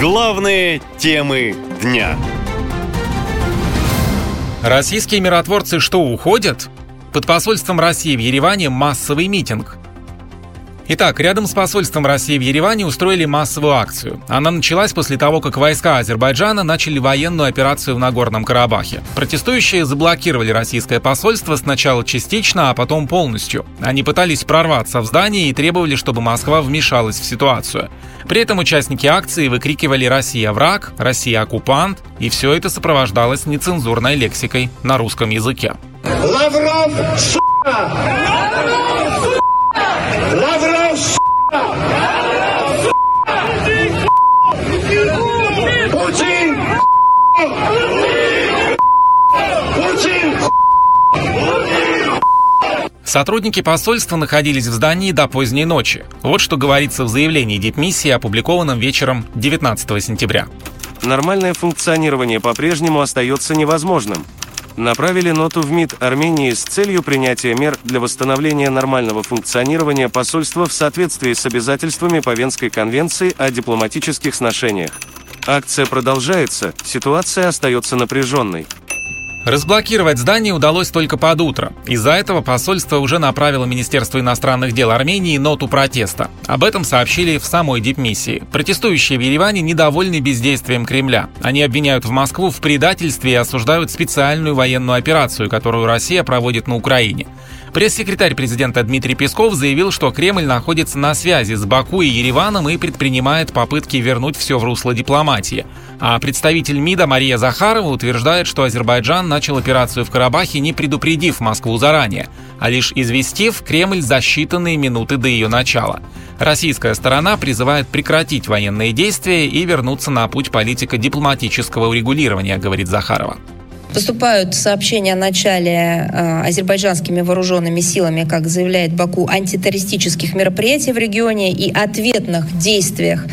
Главные темы дня. Российские миротворцы что, уходят? Под посольством России в Ереване массовый митинг. Итак, рядом с посольством России в Ереване устроили массовую акцию. Она началась после того, как войска Азербайджана начали военную операцию в Нагорном Карабахе. Протестующие заблокировали российское посольство сначала частично, а потом полностью. Они пытались прорваться в здание и требовали, чтобы Москва вмешалась в ситуацию. При этом участники акции выкрикивали «Россия враг», «Россия оккупант», и все это сопровождалось нецензурной лексикой на русском языке. Лавров, сука! Сотрудники посольства находились в здании до поздней ночи. Вот что говорится в заявлении дипмиссии, опубликованном вечером 19 сентября. Нормальное функционирование по-прежнему остается невозможным. Направили ноту в МИД Армении с целью принятия мер для восстановления нормального функционирования посольства в соответствии с обязательствами по Венской конвенции о дипломатических сношениях. Акция продолжается, ситуация остается напряженной. Разблокировать здание удалось только под утро. Из-за этого посольство уже направило Министерство иностранных дел Армении ноту протеста. Об этом сообщили в самой дипмиссии. Протестующие в Ереване недовольны бездействием Кремля. Они обвиняют в Москву в предательстве и осуждают специальную военную операцию, которую Россия проводит на Украине. Пресс-секретарь президента Дмитрий Песков заявил, что Кремль находится на связи с Баку и Ереваном и предпринимает попытки вернуть все в русло дипломатии. А представитель МИДа Мария Захарова утверждает, что Азербайджан начал операцию в Карабахе, не предупредив Москву заранее, а лишь известив Кремль за считанные минуты до ее начала. Российская сторона призывает прекратить военные действия и вернуться на путь политико-дипломатического урегулирования, говорит Захарова. Поступают сообщения о начале э, азербайджанскими вооруженными силами, как заявляет Баку, антитеррористических мероприятий в регионе и ответных действиях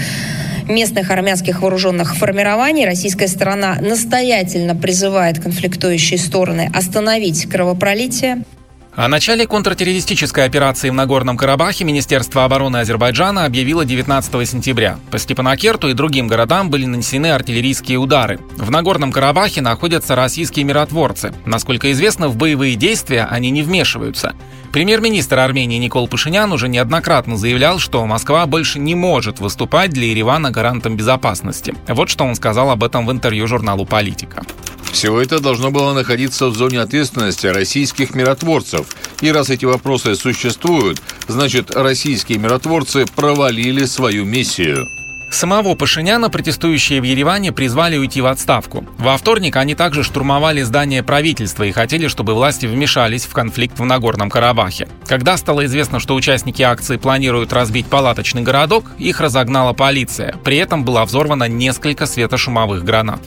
местных армянских вооруженных формирований. Российская сторона настоятельно призывает конфликтующие стороны остановить кровопролитие. О начале контртеррористической операции в Нагорном Карабахе Министерство обороны Азербайджана объявило 19 сентября. По Степанакерту и другим городам были нанесены артиллерийские удары. В Нагорном Карабахе находятся российские миротворцы. Насколько известно, в боевые действия они не вмешиваются. Премьер-министр Армении Никол Пашинян уже неоднократно заявлял, что Москва больше не может выступать для Еревана гарантом безопасности. Вот что он сказал об этом в интервью журналу «Политика». Все это должно было находиться в зоне ответственности российских миротворцев. И раз эти вопросы существуют, значит, российские миротворцы провалили свою миссию. Самого Пашиняна протестующие в Ереване призвали уйти в отставку. Во вторник они также штурмовали здание правительства и хотели, чтобы власти вмешались в конфликт в Нагорном Карабахе. Когда стало известно, что участники акции планируют разбить палаточный городок, их разогнала полиция. При этом было взорвано несколько светошумовых гранат.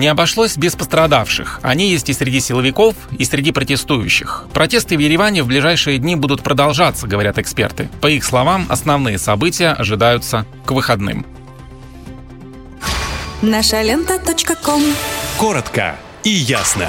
Не обошлось без пострадавших. Они есть и среди силовиков, и среди протестующих. Протесты в Ереване в ближайшие дни будут продолжаться, говорят эксперты. По их словам, основные события ожидаются к выходным. Наша лента. Коротко и ясно.